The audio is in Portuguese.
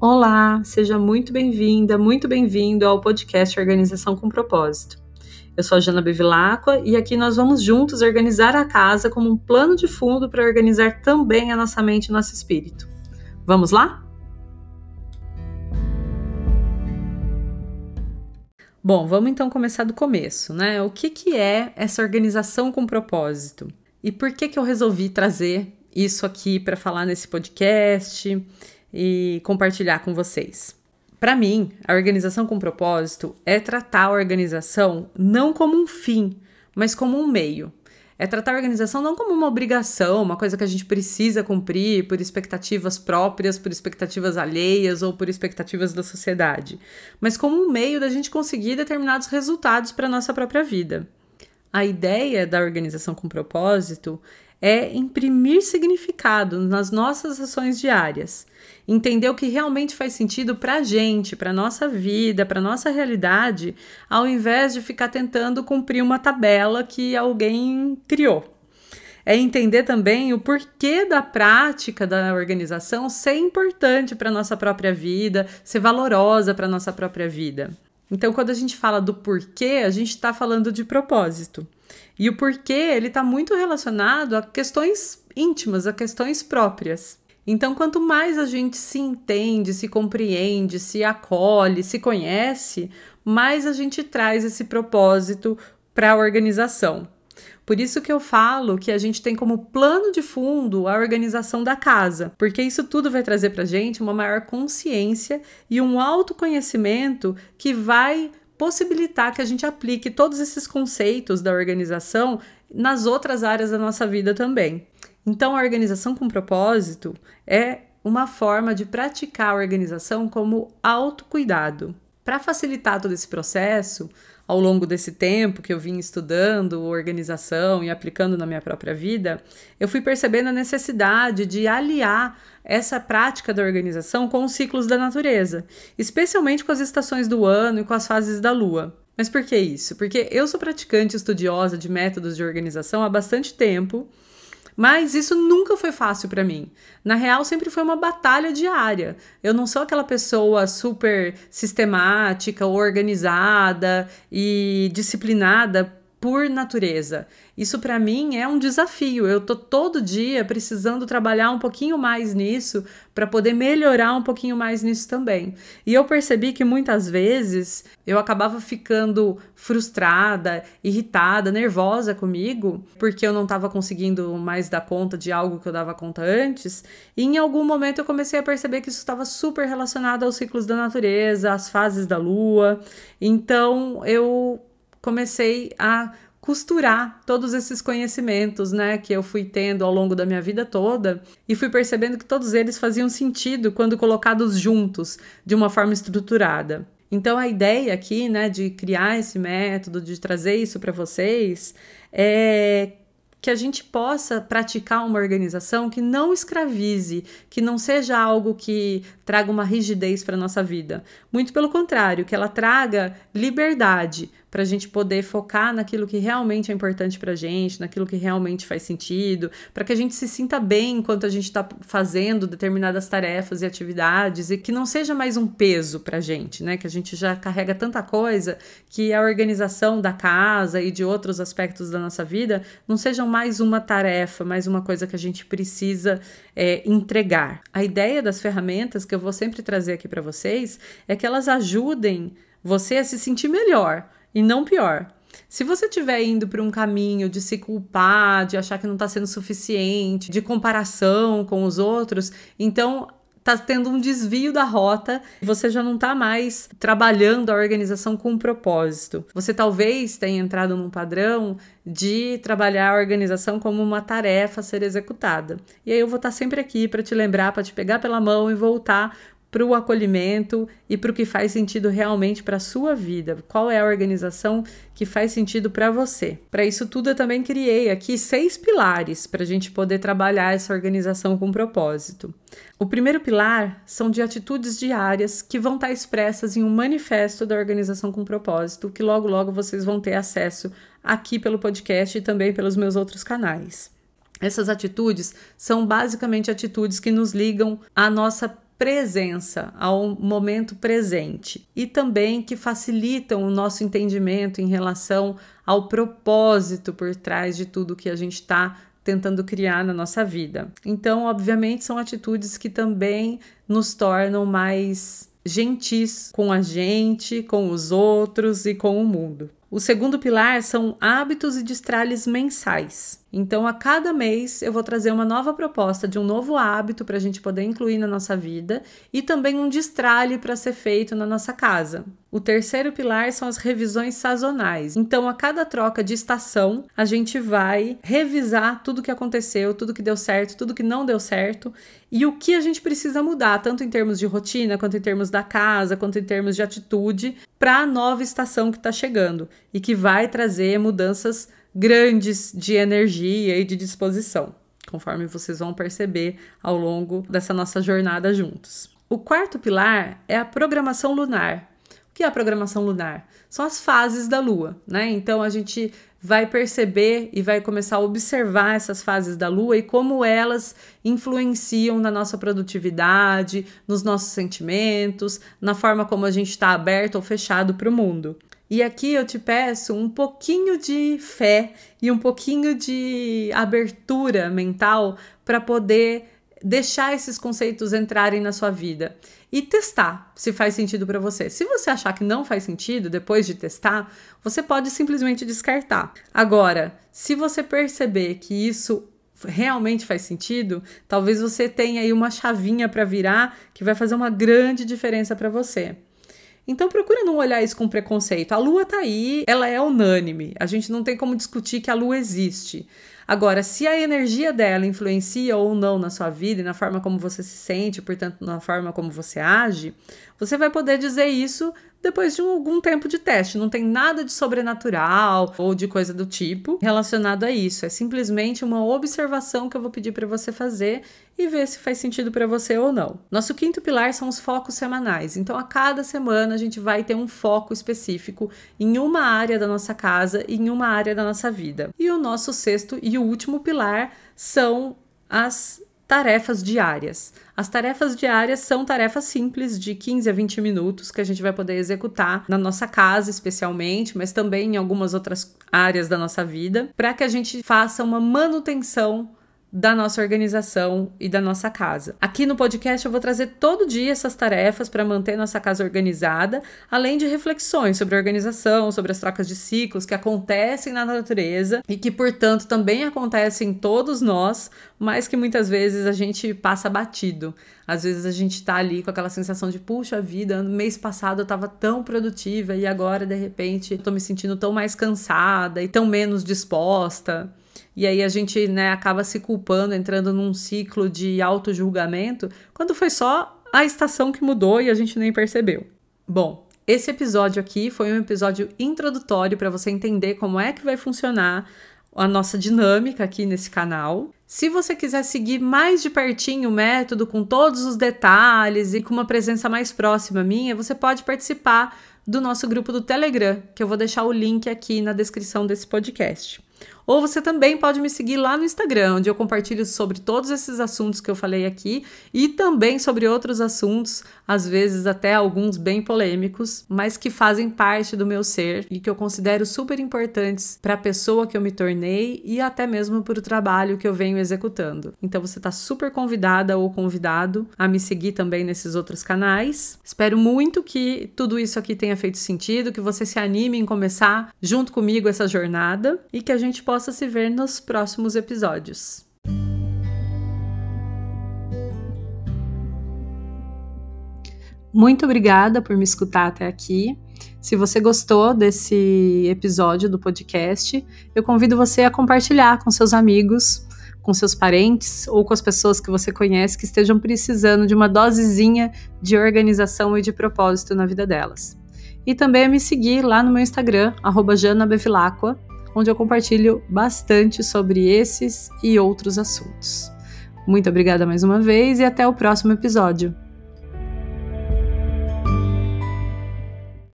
Olá, seja muito bem-vinda, muito bem-vindo ao podcast Organização com Propósito. Eu sou a Jana Bevilacqua e aqui nós vamos juntos organizar a casa como um plano de fundo para organizar também a nossa mente e nosso espírito. Vamos lá? Bom, vamos então começar do começo, né? O que, que é essa organização com propósito? E por que, que eu resolvi trazer isso aqui para falar nesse podcast e compartilhar com vocês? Para mim, a organização com propósito é tratar a organização não como um fim, mas como um meio. É tratar a organização não como uma obrigação, uma coisa que a gente precisa cumprir por expectativas próprias, por expectativas alheias ou por expectativas da sociedade, mas como um meio da gente conseguir determinados resultados para a nossa própria vida. A ideia da organização com propósito é imprimir significado nas nossas ações diárias, entender o que realmente faz sentido para a gente, para nossa vida, para nossa realidade, ao invés de ficar tentando cumprir uma tabela que alguém criou. É entender também o porquê da prática da organização ser importante para a nossa própria vida, ser valorosa para a nossa própria vida. Então, quando a gente fala do porquê, a gente está falando de propósito. E o porquê ele está muito relacionado a questões íntimas, a questões próprias. Então, quanto mais a gente se entende, se compreende, se acolhe, se conhece, mais a gente traz esse propósito para a organização. Por isso que eu falo que a gente tem como plano de fundo a organização da casa, porque isso tudo vai trazer para a gente uma maior consciência e um autoconhecimento que vai possibilitar que a gente aplique todos esses conceitos da organização nas outras áreas da nossa vida também. Então, a organização com propósito é uma forma de praticar a organização como autocuidado. Para facilitar todo esse processo, ao longo desse tempo que eu vim estudando organização e aplicando na minha própria vida, eu fui percebendo a necessidade de aliar essa prática da organização com os ciclos da natureza, especialmente com as estações do ano e com as fases da lua. Mas por que isso? Porque eu sou praticante estudiosa de métodos de organização há bastante tempo mas isso nunca foi fácil para mim. Na real, sempre foi uma batalha diária. Eu não sou aquela pessoa super sistemática, organizada e disciplinada por natureza. Isso para mim é um desafio. Eu tô todo dia precisando trabalhar um pouquinho mais nisso para poder melhorar um pouquinho mais nisso também. E eu percebi que muitas vezes eu acabava ficando frustrada, irritada, nervosa comigo, porque eu não estava conseguindo mais dar conta de algo que eu dava conta antes. E em algum momento eu comecei a perceber que isso estava super relacionado aos ciclos da natureza, às fases da lua. Então eu comecei a costurar todos esses conhecimentos, né, que eu fui tendo ao longo da minha vida toda e fui percebendo que todos eles faziam sentido quando colocados juntos, de uma forma estruturada. Então a ideia aqui, né, de criar esse método, de trazer isso para vocês, é que a gente possa praticar uma organização que não escravize, que não seja algo que traga uma rigidez para a nossa vida. Muito pelo contrário, que ela traga liberdade para a gente poder focar naquilo que realmente é importante para a gente, naquilo que realmente faz sentido, para que a gente se sinta bem enquanto a gente está fazendo determinadas tarefas e atividades e que não seja mais um peso para a gente, né? Que a gente já carrega tanta coisa que a organização da casa e de outros aspectos da nossa vida não sejam mais uma tarefa, mais uma coisa que a gente precisa é, entregar. A ideia das ferramentas que eu vou sempre trazer aqui para vocês é que elas ajudem você a se sentir melhor e não pior. Se você estiver indo para um caminho de se culpar, de achar que não está sendo suficiente, de comparação com os outros, então está tendo um desvio da rota, você já não está mais trabalhando a organização com um propósito. Você talvez tenha entrado num padrão de trabalhar a organização como uma tarefa a ser executada. E aí eu vou estar tá sempre aqui para te lembrar, para te pegar pela mão e voltar para o acolhimento e para o que faz sentido realmente para a sua vida. Qual é a organização que faz sentido para você? Para isso tudo eu também criei aqui seis pilares para a gente poder trabalhar essa organização com propósito. O primeiro pilar são de atitudes diárias que vão estar expressas em um manifesto da organização com propósito, que logo logo vocês vão ter acesso aqui pelo podcast e também pelos meus outros canais. Essas atitudes são basicamente atitudes que nos ligam à nossa presença, ao momento presente e também que facilitam o nosso entendimento em relação ao propósito por trás de tudo que a gente está tentando criar na nossa vida. Então, obviamente, são atitudes que também nos tornam mais gentis com a gente, com os outros e com o mundo. O segundo pilar são hábitos e destralhes mensais. Então, a cada mês eu vou trazer uma nova proposta de um novo hábito para a gente poder incluir na nossa vida e também um destralhe para ser feito na nossa casa. O terceiro pilar são as revisões sazonais. Então, a cada troca de estação, a gente vai revisar tudo que aconteceu, tudo que deu certo, tudo que não deu certo e o que a gente precisa mudar, tanto em termos de rotina, quanto em termos da casa, quanto em termos de atitude, para a nova estação que está chegando e que vai trazer mudanças grandes de energia e de disposição, conforme vocês vão perceber ao longo dessa nossa jornada juntos. O quarto pilar é a programação lunar. O que é a programação lunar? São as fases da lua, né? Então a gente vai perceber e vai começar a observar essas fases da lua e como elas influenciam na nossa produtividade, nos nossos sentimentos, na forma como a gente está aberto ou fechado para o mundo. E aqui eu te peço um pouquinho de fé e um pouquinho de abertura mental para poder deixar esses conceitos entrarem na sua vida e testar se faz sentido para você. Se você achar que não faz sentido depois de testar, você pode simplesmente descartar. Agora, se você perceber que isso realmente faz sentido, talvez você tenha aí uma chavinha para virar que vai fazer uma grande diferença para você. Então procura não olhar isso com preconceito. A lua tá aí, ela é unânime. A gente não tem como discutir que a lua existe. Agora, se a energia dela influencia ou não na sua vida e na forma como você se sente, portanto, na forma como você age, você vai poder dizer isso depois de um, algum tempo de teste. Não tem nada de sobrenatural ou de coisa do tipo relacionado a isso. É simplesmente uma observação que eu vou pedir para você fazer e ver se faz sentido para você ou não. Nosso quinto pilar são os focos semanais. Então, a cada semana a gente vai ter um foco específico em uma área da nossa casa e em uma área da nossa vida. E o nosso sexto e último pilar são as tarefas diárias. As tarefas diárias são tarefas simples de 15 a 20 minutos que a gente vai poder executar na nossa casa, especialmente, mas também em algumas outras áreas da nossa vida, para que a gente faça uma manutenção da nossa organização e da nossa casa. Aqui no podcast eu vou trazer todo dia essas tarefas para manter nossa casa organizada, além de reflexões sobre organização, sobre as trocas de ciclos que acontecem na natureza e que, portanto, também acontecem em todos nós, mas que muitas vezes a gente passa batido. Às vezes a gente tá ali com aquela sensação de, puxa vida, no mês passado eu tava tão produtiva e agora de repente eu tô me sentindo tão mais cansada e tão menos disposta. E aí a gente né, acaba se culpando, entrando num ciclo de auto-julgamento, quando foi só a estação que mudou e a gente nem percebeu. Bom, esse episódio aqui foi um episódio introdutório para você entender como é que vai funcionar a nossa dinâmica aqui nesse canal. Se você quiser seguir mais de pertinho o método com todos os detalhes e com uma presença mais próxima minha, você pode participar do nosso grupo do Telegram, que eu vou deixar o link aqui na descrição desse podcast. Ou você também pode me seguir lá no Instagram, onde eu compartilho sobre todos esses assuntos que eu falei aqui e também sobre outros assuntos, às vezes até alguns bem polêmicos, mas que fazem parte do meu ser e que eu considero super importantes para a pessoa que eu me tornei e até mesmo para o trabalho que eu venho executando. Então você está super convidada ou convidado a me seguir também nesses outros canais. Espero muito que tudo isso aqui tenha feito sentido, que você se anime em começar junto comigo essa jornada e que a gente possa possa se ver nos próximos episódios. Muito obrigada por me escutar até aqui. Se você gostou desse episódio do podcast, eu convido você a compartilhar com seus amigos, com seus parentes ou com as pessoas que você conhece que estejam precisando de uma dosezinha de organização e de propósito na vida delas. E também a me seguir lá no meu Instagram, janabevilacqua, onde eu compartilho bastante sobre esses e outros assuntos. Muito obrigada mais uma vez e até o próximo episódio.